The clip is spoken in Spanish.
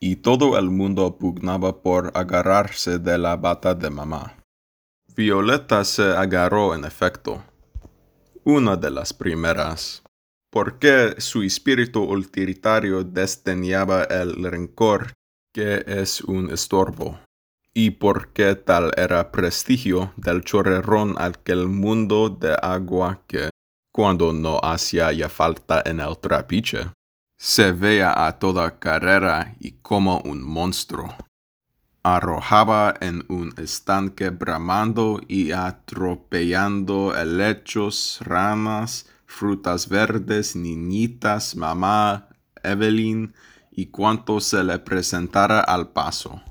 y todo el mundo pugnaba por agarrarse de la bata de mamá. Violeta se agarró en efecto. Una de las primeras. Porque su espíritu utilitario desdeñaba el rencor que es un estorbo. Y porque tal era prestigio del chorrerón aquel mundo de agua que, cuando no hacía ya falta en el trapiche, se veía a toda carrera y como un monstruo arrojaba en un estanque bramando y atropellando helechos, ramas, frutas verdes, niñitas, mamá, Evelyn y cuanto se le presentara al paso.